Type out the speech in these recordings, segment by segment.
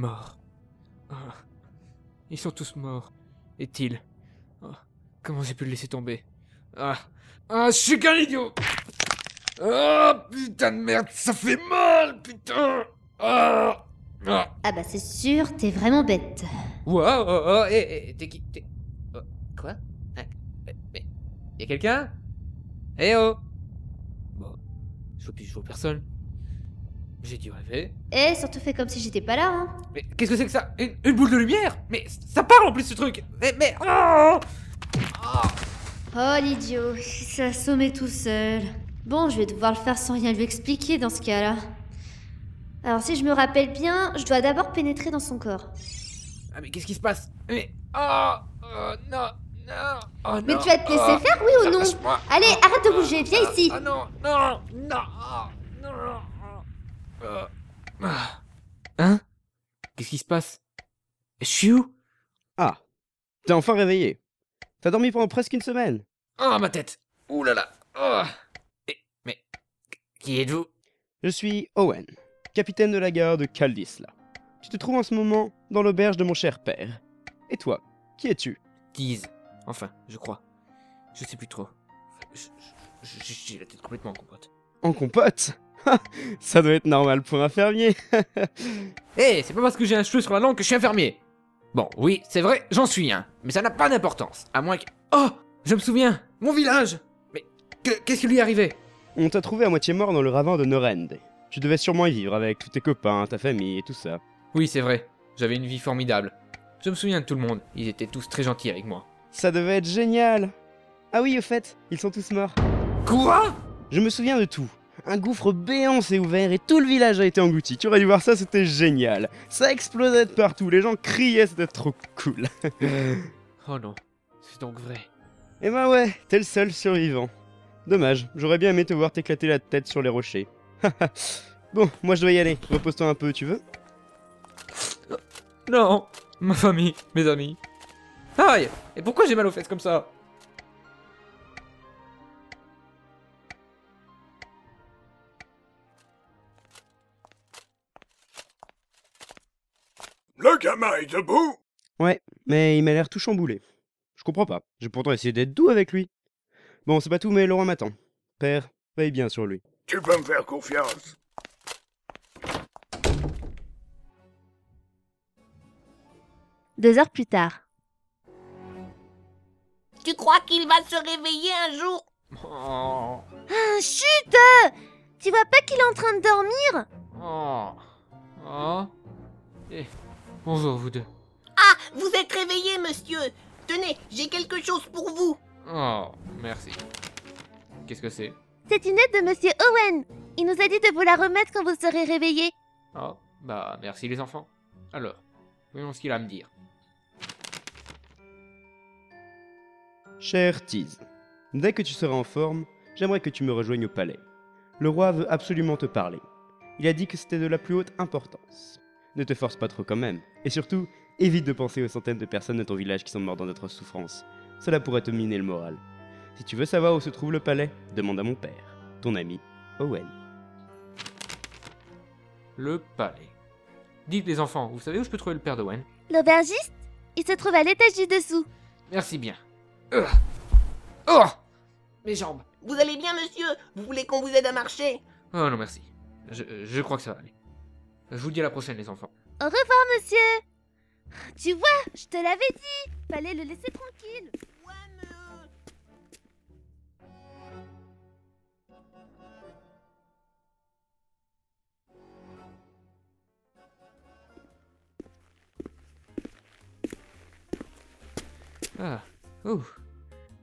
Morts. Ah. Ils sont tous morts. Est-il Ah. Comment j'ai pu le laisser tomber Ah. Ah, je suis qu'un idiot Ah, putain de merde, ça fait mal, putain Ah Ah Ah bah c'est sûr, t'es vraiment bête. Wow, oh, oh, eh, eh, t'es qui t'es- oh, Quoi? Eh, Mais. Y'a quelqu'un? Eh oh Bon. Je vois plus, je vois personne. J'ai dû rêver. Eh, surtout fais comme si j'étais pas là, hein. Mais qu'est-ce que c'est que ça? Une, une boule de lumière? Mais ça parle en plus ce truc Mais. mais oh Oh l'idiot, il s'est assommé tout seul. Bon, je vais devoir le faire sans rien lui expliquer dans ce cas-là. Alors si je me rappelle bien, je dois d'abord pénétrer dans son corps. Ah, mais qu'est-ce qui se passe? Mais. Oh, oh non Non oh, Mais non, tu vas te laisser oh, faire, oui ou non. Allez, Oh, arrête de oh, bouger, viens ah, ici. Ah non, non, non, ah, non, oh, ah, ah. Hein? Qu'est-ce qui se passe? Je suis où? Ah, t'es enfin réveillé. T'as dormi pendant presque une semaine. Oh, ma tête Ouh là là oh. Et- Mais. Qui êtes-vous? Je suis Owen, capitaine de la gare de Caldisla. Tu te trouves en ce moment dans l'auberge de mon cher père. Et toi, qui es-tu? Tease. Enfin, je crois. Je sais plus trop. J'ai la tête complètement en compote. En compote? Ça doit être normal pour un fermier. Eh, c'est pas parce que j'ai un cheveu sur la langue que je suis infirmier. Bon, oui, c'est vrai, j'en suis un. Mais ça n'a pas d'importance. À moins que. Oh Je me souviens Mon village Mais que- qu'est-ce qui lui est arrivé? On t'a trouvé à moitié mort dans le ravin de Norende. Tu devais sûrement y vivre avec tous tes copains, ta famille et tout ça. Oui, c'est vrai. J'avais une vie formidable. Je me souviens de tout le monde. Ils étaient tous très gentils avec moi. Ça devait être génial Ah oui, au fait, ils sont tous morts. Quoi? Je me souviens de tout. Un gouffre béant s'est ouvert et tout le village a été englouti. Tu aurais dû voir ça, c'était génial. Ça explosait de partout, les gens criaient, c'était trop cool. Oh non, c'est donc vrai. Eh ben ouais, t'es le seul survivant. Dommage, j'aurais bien aimé te voir t'éclater la tête sur les rochers. bon, moi je dois y aller. Repose-toi un peu, tu veux? Non Ma famille, mes amis. Aïe Et pourquoi j'ai mal aux fesses comme ça? Le gamin est debout Ouais, mais il m'a l'air tout chamboulé. Je comprends pas. J'ai pourtant essayé d'être doux avec lui. Bon, c'est pas tout, mais Laurent m'attend. Père, veille bien sur lui. Tu peux me faire confiance. Deux heures plus tard. Tu crois qu'il va se réveiller un jour? Oh Ah, chut Tu vois pas qu'il est en train de dormir? Oh Oh Eh, bonjour vous deux. Ah, vous êtes réveillé, monsieur Tenez, j'ai quelque chose pour vous Oh, merci. Qu'est-ce que c'est? C'est une aide de Monsieur Owen. Il nous a dit de vous la remettre quand vous serez réveillé. Oh, bah merci les enfants. Alors, voyons ce qu'il a à me dire. Cher Tease, dès que tu seras en forme, j'aimerais que tu me rejoignes au palais. Le roi veut absolument te parler. Il a dit que c'était de la plus haute importance. Ne te force pas trop quand même. Et surtout, évite de penser aux centaines de personnes de ton village qui sont mortes dans notre souffrance. Cela pourrait te miner le moral. Si tu veux savoir où se trouve le palais, demande à mon père, ton ami Owen. Le palais. Dites les enfants, vous savez où je peux trouver le père d'Owen? L'aubergiste? Il se trouve à l'étage du dessous. Merci bien. Euh. Oh Mes jambes. Vous allez bien, monsieur? Vous voulez qu'on vous aide à marcher? Oh non merci. Je, je crois que ça va aller. Je vous dis à la prochaine les enfants. Au revoir, monsieur. Tu vois, je te l'avais dit. Fallait le laisser tranquille. Ouais, mais... Ah. Oh.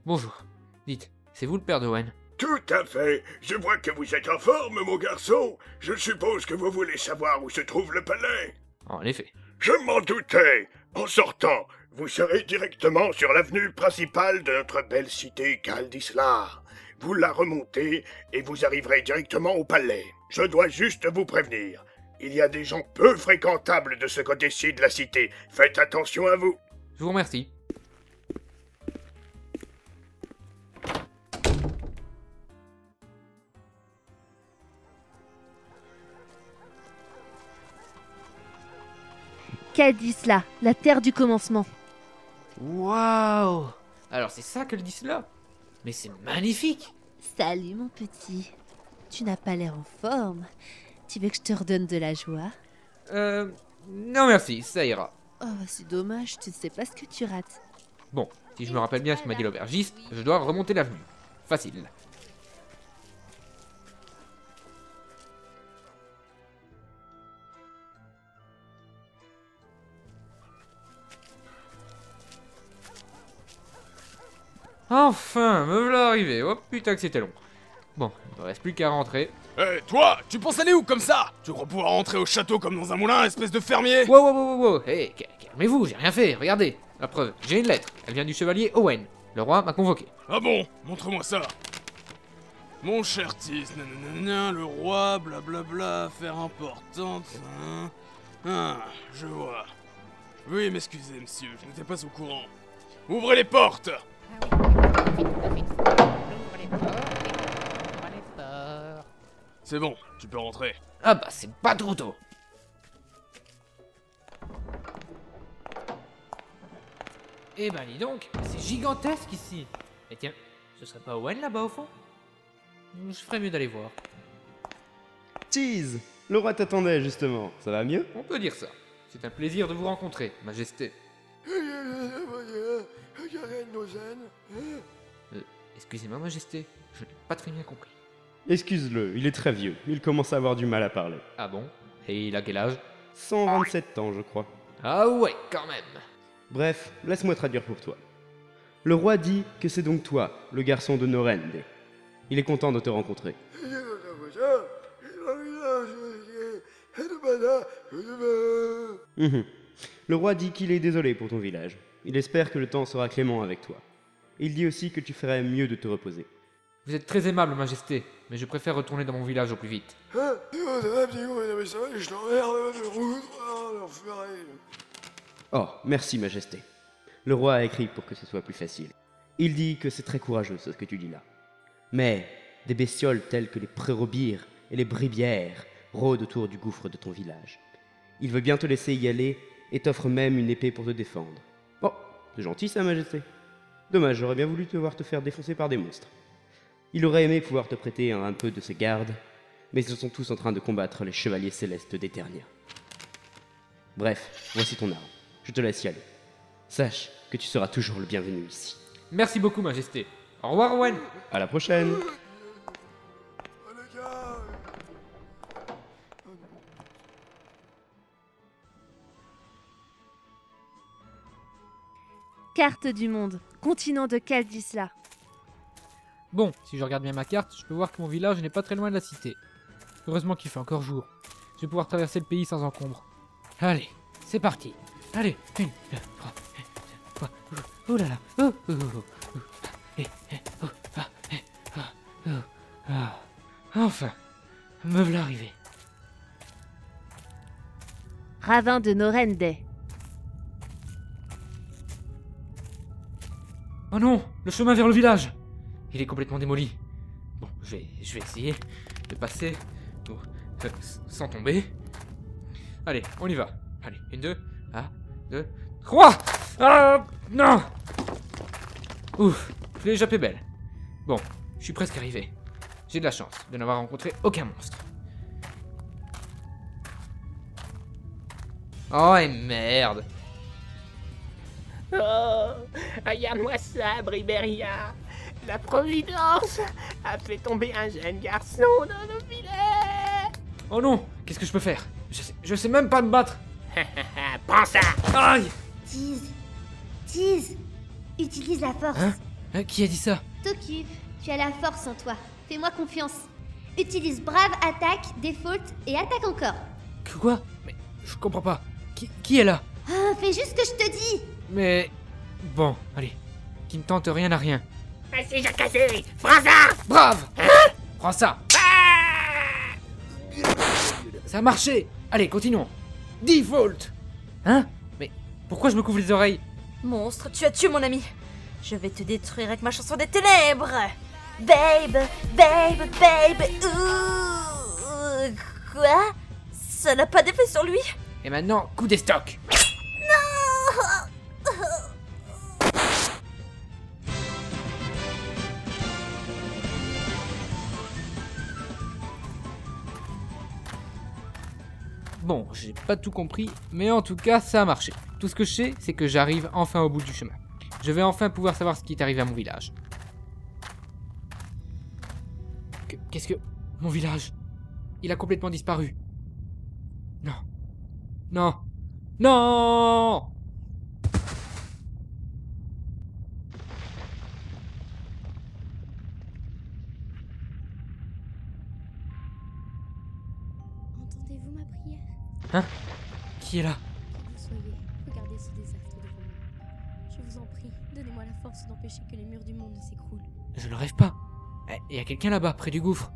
Bonjour. Dites, c'est vous le père d'Owen Tout à fait. Je vois que vous êtes en forme, mon garçon. Je suppose que vous voulez savoir où se trouve le palais. En effet. Je m'en doutais. En sortant, vous serez directement sur l'avenue principale de notre belle cité Caldislar. Vous la remontez et vous arriverez directement au palais. Je dois juste vous prévenir. Il y a des gens peu fréquentables de ce côté-ci de la cité. Faites attention à vous. Je vous remercie. Kadisla, la terre du commencement. Waouh Alors c'est ça qu'elle dit cela? Mais c'est magnifique Salut mon petit. Tu n'as pas l'air en forme. Tu veux que je te redonne de la joie? Euh... Non merci, ça ira. Oh, c'est dommage, tu ne sais pas ce que tu rates. Bon, si je me rappelle bien ce que m'a dit l'aubergiste, je dois remonter l'avenue. Facile. Enfin, me voilà arrivé. Oh putain que c'était long. Bon, il me reste plus qu'à rentrer. Eh, toi, tu penses aller où comme ça? Tu crois pouvoir rentrer au château comme dans un moulin, espèce de fermier? Wow, wow, wow, wow. Hé, calmez-vous, j'ai rien fait, regardez. La preuve, j'ai une lettre. Elle vient du chevalier Owen. Le roi m'a convoqué. Ah bon? Montre-moi ça. Mon cher Tis, nanana, le roi, blablabla, affaire importante. hein. Ah, je vois. Veuillez m'excuser, monsieur, je n'étais pas au courant. Ouvrez les portes C'est bon, tu peux rentrer. Ah bah c'est pas trop tôt. Eh ben dis donc, c'est gigantesque ici. Et tiens, ce serait pas Owen là-bas au fond? Je ferais mieux d'aller voir. Cheese Le roi t'attendait justement, ça va mieux? On peut dire ça. C'est un plaisir de vous rencontrer, Majesté. Euh, excusez-moi, Majesté, je n'ai pas très bien compris. Excuse-le, il est très vieux, il commence à avoir du mal à parler. Ah bon? Et il a quel âge? 127 ans, je crois. Ah ouais, quand même. Bref, laisse-moi traduire pour toi. Le roi dit que c'est donc toi, le garçon de Norende. Il est content de te rencontrer. Mhm. Le roi dit qu'il est désolé pour ton village. Il espère que le temps sera clément avec toi. Il dit aussi que tu ferais mieux de te reposer. Vous êtes très aimable, Majesté, mais je préfère retourner dans mon village au plus vite. Oh, merci, Majesté. Le roi a écrit pour que ce soit plus facile. Il dit que c'est très courageux ce que tu dis là. Mais des bestioles telles que les prérobires et les bribières rôdent autour du gouffre de ton village. Il veut bien te laisser y aller et t'offre même une épée pour te défendre. C'est gentil, Sa Majesté. Dommage, j'aurais bien voulu te voir te faire défoncer par des monstres. Il aurait aimé pouvoir te prêter un peu de ses gardes, mais ils sont tous en train de combattre les chevaliers célestes d'Eternia. Bref, voici ton arme. Je te laisse y aller. Sache que tu seras toujours le bienvenu ici. Merci beaucoup, Majesté. Au revoir, Owen. À la prochaine Carte du monde, continent de Kaldisla. Bon, si je regarde bien ma carte, je peux voir que mon village n'est pas très loin de la cité. Heureusement qu'il fait encore jour. Je vais pouvoir traverser le pays sans encombre. Allez, c'est parti. Allez, une. Oh, oh là là. Oh, oh, oh, oh. Eh, eh, oh, ah, eh, ah, oh, ah. Enfin, me voilà arrivé. Ravin de Norende. Oh non, le chemin vers le village. Il est complètement démoli. Bon, je vais, essayer de passer euh, sans tomber. Allez, on y va. Allez, une, deux, un, deux, trois. Ah, non. Ouf, je l'ai échappé belle. Bon, je suis presque arrivé. J'ai de la chance de n'avoir rencontré aucun monstre. Oh et merde. Oh, regarde-moi ça, Briberia. La Providence a fait tomber un jeune garçon dans nos filets. Oh non, qu'est-ce que je peux faire? Je sais, je sais même pas me battre. Prends ça. Aïe. Tease. Tease. Utilise la force. Hein? Hein, Qui a dit ça? T'occupe. Tu as la force en toi. Fais-moi confiance. Utilise brave, attaque, default et attaque encore. Que quoi? Mais je comprends pas. Qui, qui est là? Ah, fais juste ce que je te dis. Mais bon, allez, qui ne tente rien à rien. Vas-y, j'ai cassé. Prends ça. Brave Prends ça Ça a marché Allez, continuons Default Hein Mais pourquoi je me couvre les oreilles Monstre, tu as tué mon ami. Je vais te détruire avec ma chanson des ténèbres. Babe, babe, babe. Ouh. Quoi? Ça n'a pas d'effet sur lui? Et maintenant, coup des stocks Bon, j'ai pas tout compris, mais en tout cas, ça a marché. Tout ce que je sais, c'est que j'arrive enfin au bout du chemin. Je vais enfin pouvoir savoir ce qui est arrivé à mon village. Que- Qu'est-ce que... Mon village? Il a complètement disparu. Non. Non. Non Qui est là Que vous soyez, regardez ce désastre devant vous. Je vous en prie, donnez-moi la force d'empêcher que les murs du monde ne s'écroulent. Je ne rêve pas. Eh, Il y a quelqu'un là-bas, près du gouffre.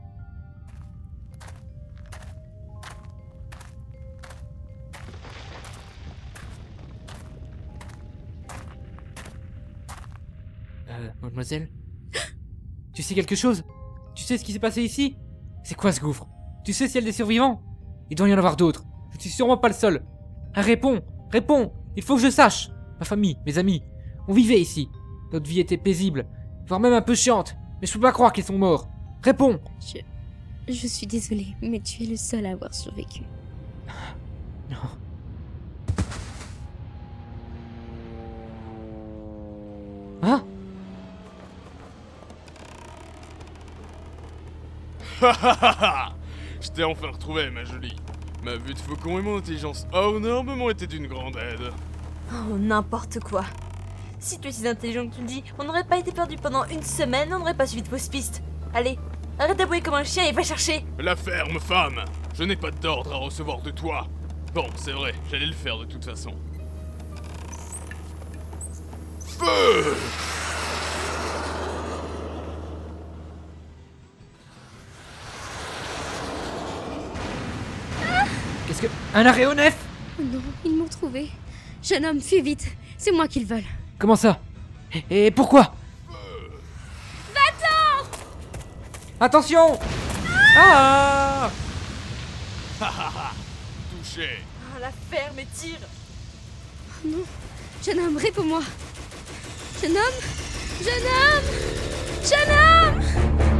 Euh, mademoiselle? Tu sais quelque chose? Tu sais ce qui s'est passé ici? C'est quoi ce gouffre? Tu sais s'il y a des survivants? Il doit y en avoir d'autres. Je suis sûrement pas le seul. Ah, réponds Réponds Il faut que je sache Ma famille, mes amis, on vivait ici. Notre vie était paisible, voire même un peu chiante. Mais je peux pas croire qu'ils sont morts. Réponds Je. Je suis désolée, mais tu es le seul à avoir survécu. Non. Hein? Je t'ai enfin retrouvé, ma jolie. Ma vue de faucon et mon intelligence Honor m'ont été d'une grande aide. Oh, n'importe quoi. Si tu es si intelligent que tu le dis, on n'aurait pas été perdu pendant une semaine, on n'aurait pas suivi de fausses pistes. Allez, arrête d'abouer comme un chien et va chercher. La ferme, femme Je n'ai pas d'ordre à recevoir de toi. Bon, c'est vrai, j'allais le faire de toute façon. Feu Un aéronef Oh non, ils m'ont trouvé. Jeune homme, fuis vite. C'est moi qu'ils veulent. Comment ça? Et, et pourquoi? Va-t'en Attention Ah Touché Ah, la ferme et tire. Oh non. Jeune homme, réponds-moi. Jeune homme? Jeune homme? Jeune homme